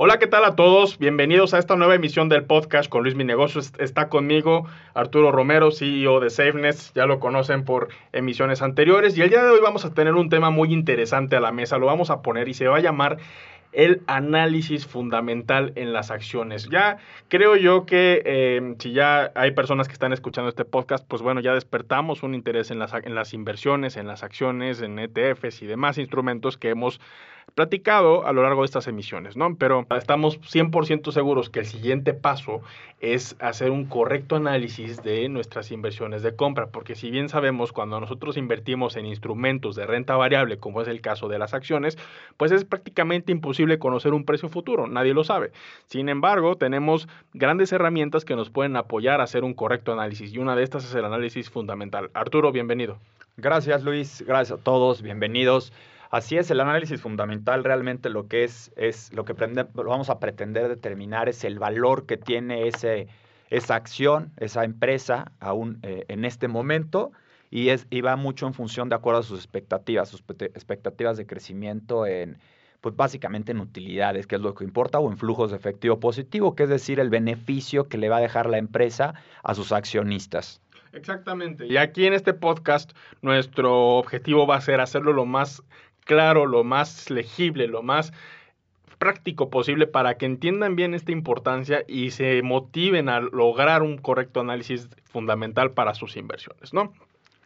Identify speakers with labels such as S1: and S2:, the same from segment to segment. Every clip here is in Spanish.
S1: Hola, ¿qué tal a todos? Bienvenidos a esta nueva emisión del podcast con Luis Mi Negocio. Está conmigo Arturo Romero, CEO de SafeNest. Ya lo conocen por emisiones anteriores. Y el día de hoy vamos a tener un tema muy interesante a la mesa. Lo vamos a poner y se va a llamar el análisis fundamental en las acciones. Ya creo yo que eh, si ya hay personas que están escuchando este podcast, pues bueno, ya despertamos un interés en las, en las inversiones, en las acciones, en ETFs y demás instrumentos que hemos platicado a lo largo de estas emisiones, ¿no? Pero estamos 100% seguros que el siguiente paso es hacer un correcto análisis de nuestras inversiones de compra, porque si bien sabemos cuando nosotros invertimos en instrumentos de renta variable, como es el caso de las acciones, pues es prácticamente imposible conocer un precio futuro, nadie lo sabe. Sin embargo, tenemos grandes herramientas que nos pueden apoyar a hacer un correcto análisis y una de estas es el análisis fundamental. Arturo, bienvenido.
S2: Gracias Luis, gracias a todos, bienvenidos. Así es, el análisis fundamental realmente lo que es, es lo que vamos a pretender determinar es el valor que tiene ese, esa acción, esa empresa aún eh, en este momento y, es, y va mucho en función de acuerdo a sus expectativas, sus expectativas de crecimiento en, pues básicamente en utilidades, que es lo que importa, o en flujos de efectivo positivo, que es decir, el beneficio que le va a dejar la empresa a sus accionistas.
S1: Exactamente. Y aquí en este podcast nuestro objetivo va a ser hacerlo lo más claro, lo más legible, lo más práctico posible para que entiendan bien esta importancia y se motiven a lograr un correcto análisis fundamental para sus inversiones, ¿no?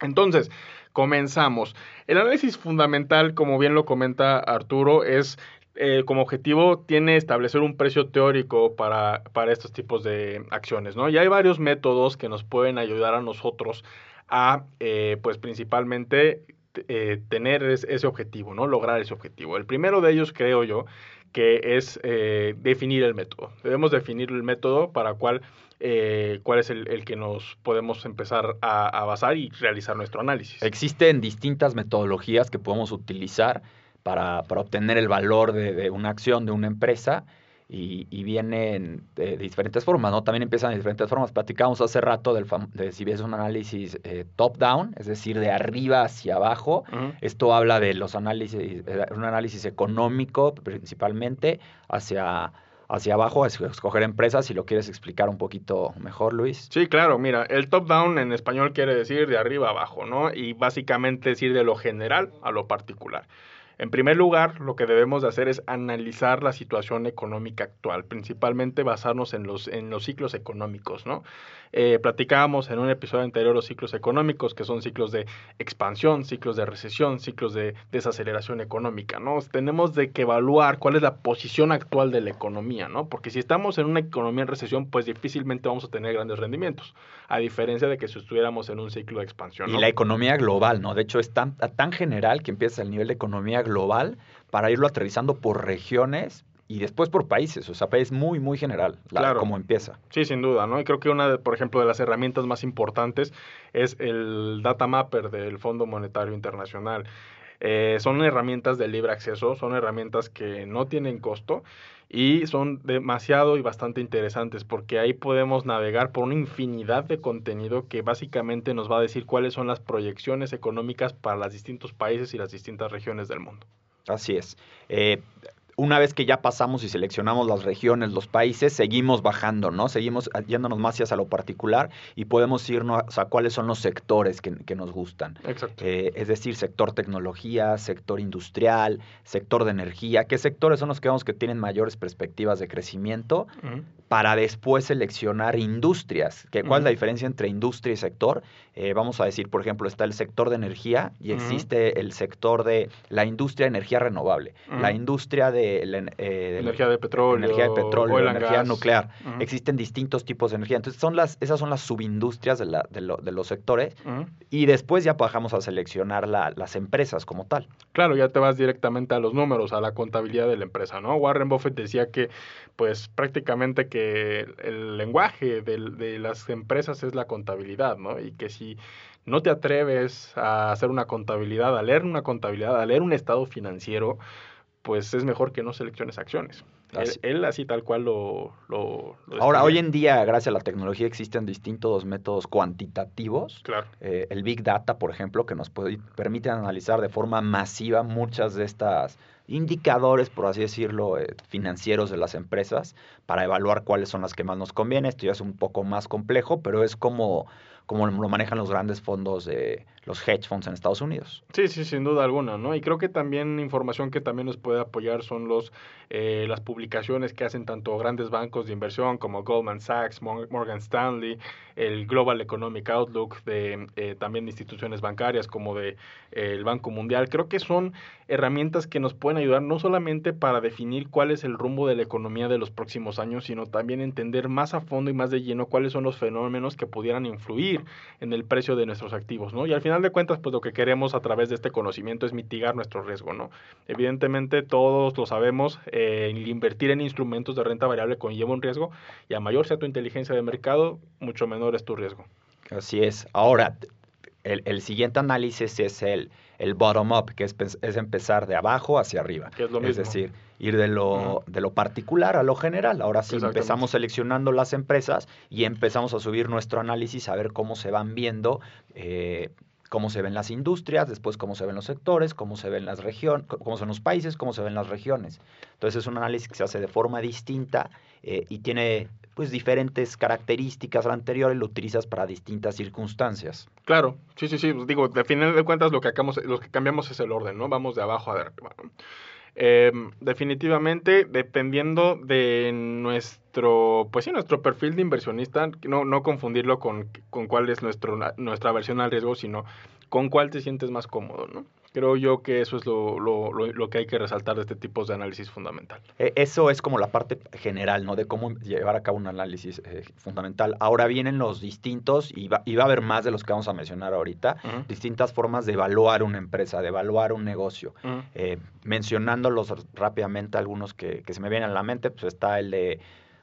S1: Entonces, comenzamos. El análisis fundamental, como bien lo comenta Arturo, es eh, como objetivo tiene establecer un precio teórico para, para estos tipos de acciones, ¿no? Y hay varios métodos que nos pueden ayudar a nosotros a, eh, pues principalmente eh, tener ese objetivo, ¿no? Lograr ese objetivo. El primero de ellos, creo yo, que es eh, definir el método. Debemos definir el método para cuál, eh, cuál es el, que nos podemos empezar a, basar y realizar nuestro análisis.
S2: Existen distintas metodologías que podemos utilizar para, para obtener el valor de, de, una acción de una empresa y, vienen de, diferentes formas, ¿no? También empiezan de diferentes formas. Platicamos hace rato del de si ves un análisis eh, top-down, es decir, de arriba hacia abajo. Esto habla de los análisis, eh, un análisis económico principalmente hacia hacia abajo, escoger empresas, si lo quieres explicar un poquito mejor, Luis.
S1: Sí, claro, mira, el top-down en español quiere decir de arriba abajo, ¿no? Y básicamente decir de lo general a lo particular. En primer lugar, lo que debemos de hacer es analizar la situación económica actual, principalmente basarnos en los, en los ciclos económicos, ¿no? Eh, platicábamos en un episodio anterior los ciclos económicos, que son ciclos de expansión, ciclos de recesión, ciclos de desaceleración económica, ¿no? Tenemos de que evaluar cuál es la posición actual de la economía, ¿no? Porque si estamos en una economía en recesión, pues difícilmente vamos a tener grandes rendimientos, a diferencia de que si estuviéramos en un ciclo de expansión.
S2: Y la economía global, ¿no? De hecho, es tan, tan general que empieza el nivel de economía global para irlo aterrizando por regiones y después por países, o sea, es muy, muy general claro. como empieza.
S1: Sí, sin duda, ¿no? Y creo que una, de, por ejemplo, de las herramientas más importantes es el Data Mapper del Fondo Monetario Internacional. Eh, son herramientas de libre acceso, son herramientas que no tienen costo y son demasiado y bastante interesantes porque ahí podemos navegar por una infinidad de contenido que básicamente nos va a decir cuáles son las proyecciones económicas para los distintos países y las distintas regiones del mundo.
S2: Así es. Eh, una vez que ya pasamos y seleccionamos las regiones, los países, seguimos bajando, ¿no? Seguimos yéndonos más hacia lo particular y podemos irnos a cuáles son los sectores que, nos gustan.
S1: Exacto.
S2: Eh, es decir, sector tecnología, sector industrial, sector de energía. ¿Qué sectores son los que vemos que tienen mayores perspectivas de crecimiento? Para después seleccionar industrias. ¿Cuál es la diferencia entre industria y sector? Eh, vamos a decir, por ejemplo, está el sector de energía y existe el sector de la industria de energía renovable, la industria de de, la, eh,
S1: energía de petróleo,
S2: energía de petróleo,
S1: oil
S2: energía
S1: gas.
S2: nuclear. Existen distintos tipos de energía. Entonces, son las, esas son las subindustrias de, la- de, lo- de los sectores y después ya bajamos a seleccionar la- las empresas como tal.
S1: Claro, ya te vas directamente a los números, a la contabilidad de la empresa, ¿no? Warren Buffett decía que, pues, prácticamente que el lenguaje del- de, las empresas es la contabilidad, ¿no? Y que si no te atreves a hacer una contabilidad, a leer una contabilidad, a leer un estado financiero, pues es mejor que no selecciones acciones. Él,
S2: Así-
S1: él así tal cual lo... lo, lo
S2: Ahora, hoy en día, gracias a la tecnología, existen distintos métodos cuantitativos.
S1: Claro.
S2: Eh, el Big Data, por ejemplo, que nos puede, permite analizar de forma masiva muchas de estas indicadores, por así decirlo, eh, financieros de las empresas para evaluar cuáles son las que más nos conviene. Esto ya es un poco más complejo, pero es como, como lo manejan los grandes fondos de los hedge funds en Estados Unidos.
S1: Sí, sí, sin duda alguna, ¿no? Y creo que también información que también nos puede apoyar son los eh, las publicaciones que hacen tanto grandes bancos de inversión como Goldman Sachs, Mor- Morgan Stanley, el Global Economic Outlook de eh, también instituciones bancarias como de eh, el Banco Mundial. Creo que son herramientas que nos pueden ayudar no solamente para definir cuál es el rumbo de la economía de los próximos años, sino también entender más a fondo y más de lleno cuáles son los fenómenos que pudieran influir en el precio de nuestros activos, ¿no? Y al final de cuentas, pues lo que queremos a través de este conocimiento es mitigar nuestro riesgo, ¿no? Evidentemente todos lo sabemos, eh, el invertir en instrumentos de renta variable conlleva un riesgo y a mayor sea tu inteligencia de mercado, mucho menor es tu riesgo.
S2: Así es. Ahora, el, el siguiente análisis es el, el bottom-up, que es, es empezar de abajo hacia arriba.
S1: Que es lo mismo.
S2: decir, ir de lo, de lo particular a lo general. Ahora sí empezamos seleccionando las empresas y empezamos a subir nuestro análisis a ver cómo se van viendo, eh, cómo se ven las industrias, después cómo se ven los sectores, cómo se ven las regiones, cómo son los países, cómo se ven las regiones. Entonces es un análisis que se hace de forma distinta eh, y tiene pues diferentes características a la anterior y lo utilizas para distintas circunstancias.
S1: Claro, sí, sí, sí. Digo, de final de cuentas lo que, acabamos, lo que cambiamos es el orden, ¿no? Vamos de abajo a. ¿no? Eh, definitivamente, dependiendo de nuestro, pues sí, nuestro perfil de inversionista, no, no confundirlo con, con cuál es nuestro, nuestra versión al riesgo, sino con cuál te sientes más cómodo, ¿no? Creo yo que eso es lo, lo, lo, lo que hay que resaltar de este tipo de análisis fundamental.
S2: Eh, Eso es como la parte general, ¿no? De cómo llevar a cabo un análisis eh, fundamental. Ahora vienen los distintos, y va, y va a haber más de los que vamos a mencionar ahorita, distintas formas de evaluar una empresa, de evaluar un negocio. Eh, mencionándolos rápidamente, algunos que, que se me vienen a la mente, pues está el de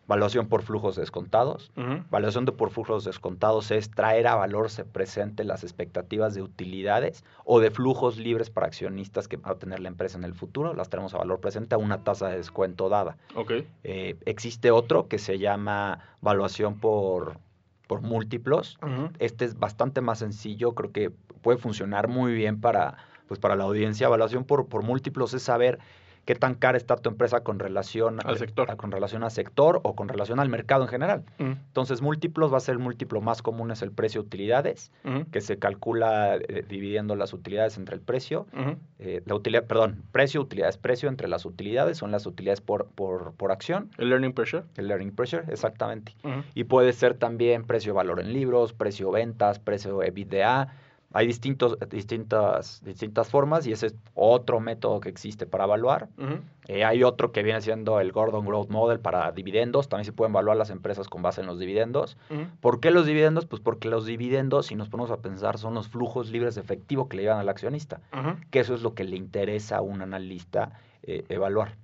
S2: Valuación por flujos descontados.
S1: Ujú.
S2: Valuación de por flujos descontados es traer a valor se presente las expectativas de utilidades o de flujos libres para accionistas que va a tener la empresa en el futuro. Las tenemos a valor presente a una tasa de descuento dada.
S1: Ok.
S2: Eh, existe otro que se llama valuación por, por múltiplos. Este es bastante más sencillo, creo que puede funcionar muy bien para, pues para la audiencia. Evaluación por, por múltiplos es saber qué tan cara está tu empresa con relación
S1: Al sector.
S2: a- con relación al sector o con relación al mercado en general.
S1: Ujú.
S2: Entonces, múltiplos va a ser el múltiplo más común es el precio utilidades,
S1: Ujú.
S2: que se calcula eh, dividiendo las utilidades entre el precio.
S1: Ujú.
S2: eh, la utilidad, perdón, precio, utilidades, precio entre las utilidades son las utilidades por, por, por acción,
S1: El learning pressure.
S2: el learning pressure, exactamente. Y puede ser también precio valor en libros, precio ventas, precio EBITDA. Hay distintos, distintas, distintas formas y ese es otro método que existe para evaluar. Eh, hay otro que viene siendo el Gordon Growth Model para dividendos. También se pueden evaluar las empresas con base en los dividendos. ¿Por qué los dividendos? Pues porque los dividendos, si nos ponemos a pensar, son los flujos libres de efectivo que le llevan al accionista. Que eso es lo que le interesa a un analista eh, evaluar.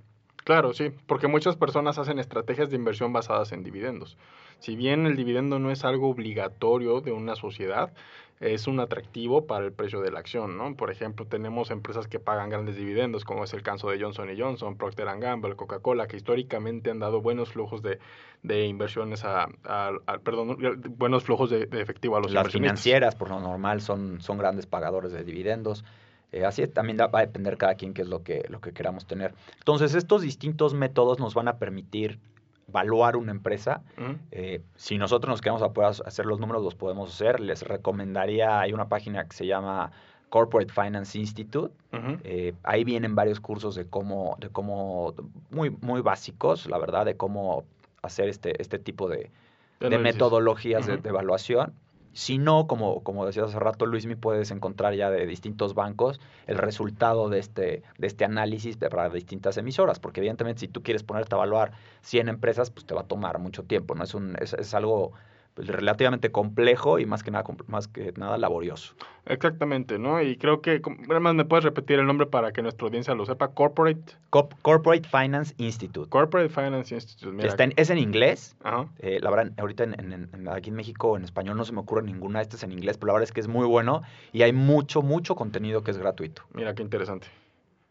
S1: Claro, sí, porque muchas personas hacen estrategias de inversión basadas en dividendos. Si bien el dividendo no es algo obligatorio de una sociedad, es un atractivo para el precio de la acción, ¿no? Por ejemplo, tenemos empresas que pagan grandes dividendos, como es el caso de Johnson Johnson, Procter Gamble, Coca-Cola, que históricamente han dado buenos flujos de, de inversiones a, a- a- perdón, buenos flujos de, de efectivo a los
S2: Las
S1: inversionistas.
S2: financieras, por lo normal, son, son grandes pagadores de dividendos. Eh, así es, también va a depender cada quien qué es lo que, lo que queramos tener. Entonces, estos distintos métodos nos van a permitir evaluar una empresa. Eh, si nosotros nos queremos a poder hacer los números, los podemos hacer. Les recomendaría, hay una página que se llama Corporate Finance Institute. Eh, ahí vienen varios cursos de cómo, de cómo, muy, muy básicos, la verdad, de cómo hacer este, este tipo de, metodologías de evaluación. Si no, como, como decías hace rato, Luis, me puedes encontrar ya de distintos bancos el resultado de este, de este análisis para distintas emisoras, porque evidentemente si tú quieres ponerte a evaluar 100 empresas, pues te va a tomar mucho tiempo, ¿no? Es, un, es, es algo pues, relativamente complejo y más que nada más que nada laborioso.
S1: Exactamente, ¿no? Y creo que además me puedes repetir el nombre para que nuestra audiencia lo sepa, Corporate
S2: Corporate Finance Institute.
S1: Corporate Finance Institute,
S2: mira. Está en, es en inglés. Eh, la verdad, ahorita en, aquí en México en español no se me ocurre ninguna, esta es en inglés, pero la verdad es que es muy bueno y hay mucho mucho contenido que es gratuito.
S1: Mira qué interesante.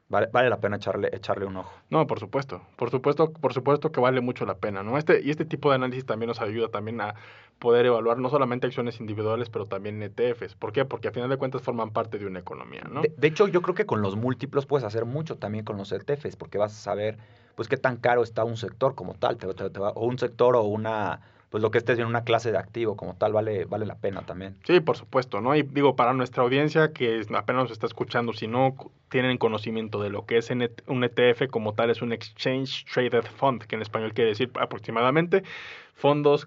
S2: Vale, vale, la pena echarle, echarle un ojo.
S1: No, por supuesto, por supuesto, por supuesto que vale mucho la pena, ¿no? Este, y este tipo de análisis también nos ayuda también a poder evaluar no solamente acciones individuales, pero también ETFs. ¿Por qué? Porque a final de cuentas forman parte de una economía, ¿no?
S2: De, hecho, yo creo que con los múltiplos puedes hacer mucho también con los ETFs, porque vas a saber, pues, qué tan caro está un sector como tal, o un sector o una pues lo que estés en una clase de activo como tal vale, vale la pena también.
S1: Sí, por supuesto, ¿no? Y digo, para nuestra audiencia que apenas nos está escuchando, si no tienen conocimiento de lo que es un ETF como tal, es un Exchange Traded Fund, que en español quiere decir aproximadamente fondos,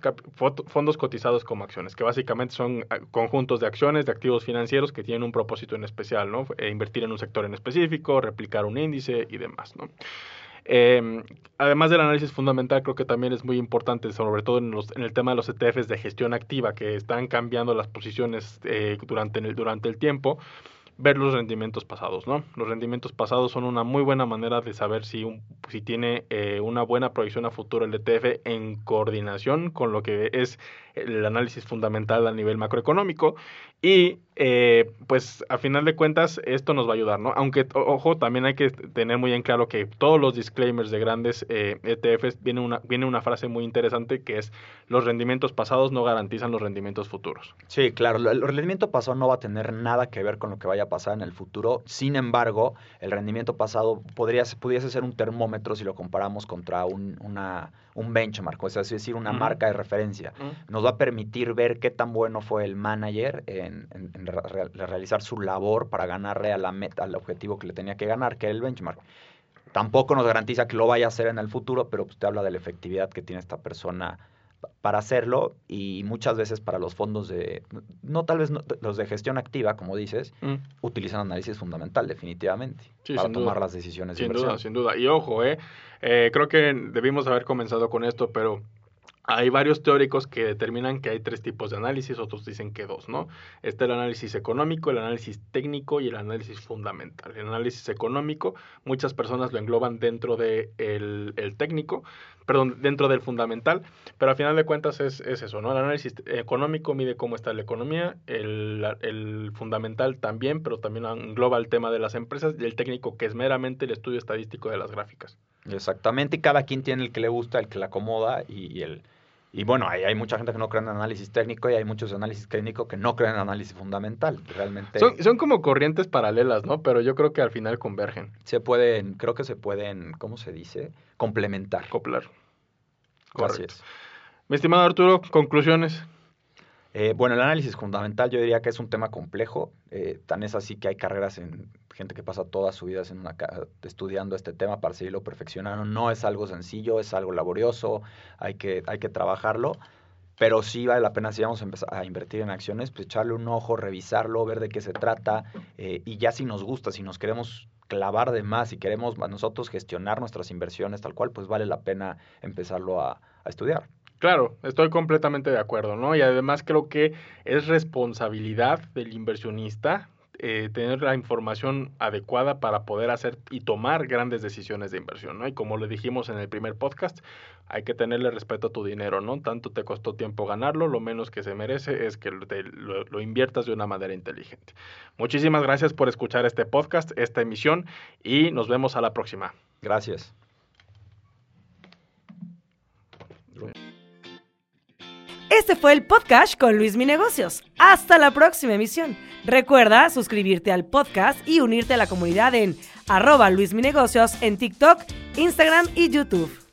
S1: fondos cotizados como acciones, que básicamente son ah, conjuntos de acciones, de activos financieros que tienen un propósito en especial, ¿no? E invertir en un sector en específico, replicar un índice y demás, ¿no? Eh, además del análisis fundamental, creo que también es muy importante, sobre todo en, los, en el tema de los ETFs de gestión activa, que están cambiando las posiciones eh, durante, el, durante el tiempo ver los rendimientos pasados, ¿no? Los rendimientos pasados son una muy buena manera de saber si, un, si tiene eh, una buena proyección a futuro el ETF en coordinación con lo que es el análisis fundamental a nivel macroeconómico y eh, pues a final de cuentas esto nos va a ayudar, ¿no? Aunque, ojo, también hay que tener muy en claro que todos los disclaimers de grandes eh, ETFs viene una, viene una frase muy interesante que es los rendimientos pasados no garantizan los rendimientos futuros.
S2: Sí, claro, el rendimiento pasado no va a tener nada que ver con lo que vaya a pasar en el futuro. Sin embargo, el rendimiento pasado podría, pudiese ser un termómetro si lo comparamos contra un, una, un benchmark, o sea, es decir, una marca de referencia. Nos va a permitir ver qué tan bueno fue el manager en, realizar su labor para ganarle a la meta, al objetivo que le tenía que ganar, que era el benchmark. Tampoco nos garantiza que lo vaya a hacer en el futuro, pero pues, te habla de la efectividad que tiene esta persona para hacerlo y muchas veces para los fondos de, no tal vez los de gestión activa, como dices, mm. utilizan análisis fundamental definitivamente para tomar las decisiones.
S1: Sin duda, sin duda. Y ojo, eh, eh, creo que debimos haber comenzado con esto, pero hay varios teóricos que determinan que hay tres tipos de análisis, otros dicen que dos, ¿no? Está el análisis económico, el análisis técnico y el análisis fundamental. El análisis económico, muchas personas lo engloban dentro del de el técnico, perdón, dentro del fundamental, pero al final de cuentas es, es, eso, ¿no? El análisis económico mide cómo está la economía, el, el fundamental también, pero también engloba el tema de las empresas y el técnico que es meramente el estudio estadístico de las gráficas.
S2: Exactamente, cada quien tiene el que le gusta, el que le acomoda y el y bueno, hay, hay mucha gente que no cree en análisis técnico y hay muchos análisis técnico que no creen en análisis fundamental. Realmente.
S1: Son, son, como corrientes paralelas, ¿no? Pero yo creo que al final convergen.
S2: Se pueden, creo que se pueden, ¿cómo se dice? Complementar.
S1: Coplar. Correcto. Mi estimado Arturo, conclusiones.
S2: Eh, bueno, el análisis fundamental yo diría que es un tema complejo. Eh, tan es así que hay carreras en gente que pasa toda su vida en una, estudiando este tema para seguirlo perfeccionando. No es algo sencillo, es algo laborioso, hay que, hay que trabajarlo. Pero sí vale la pena si vamos a empezar a invertir en acciones, pues echarle un ojo, revisarlo, ver de qué se trata. Eh, y ya si nos gusta, si nos queremos clavar de más, si queremos nosotros gestionar nuestras inversiones tal cual, pues vale la pena empezarlo a estudiar.
S1: Claro, estoy completamente de acuerdo, ¿no? Y además creo que es responsabilidad del inversionista eh, tener la información adecuada para poder hacer y tomar grandes decisiones de inversión, ¿no? Y como le dijimos en el primer podcast, hay que tenerle respeto a tu dinero, ¿no? Tanto te costó tiempo ganarlo, lo menos que se merece es que lo, lo inviertas de una manera inteligente. Muchísimas gracias por escuchar este podcast, esta emisión, y nos vemos a la próxima.
S2: Gracias.
S3: Este fue el podcast con Luis Mi Negocios. Hasta la próxima emisión. Recuerda suscribirte al podcast y unirte a la comunidad en arroba Luis Mi Negocios en TikTok, Instagram y YouTube.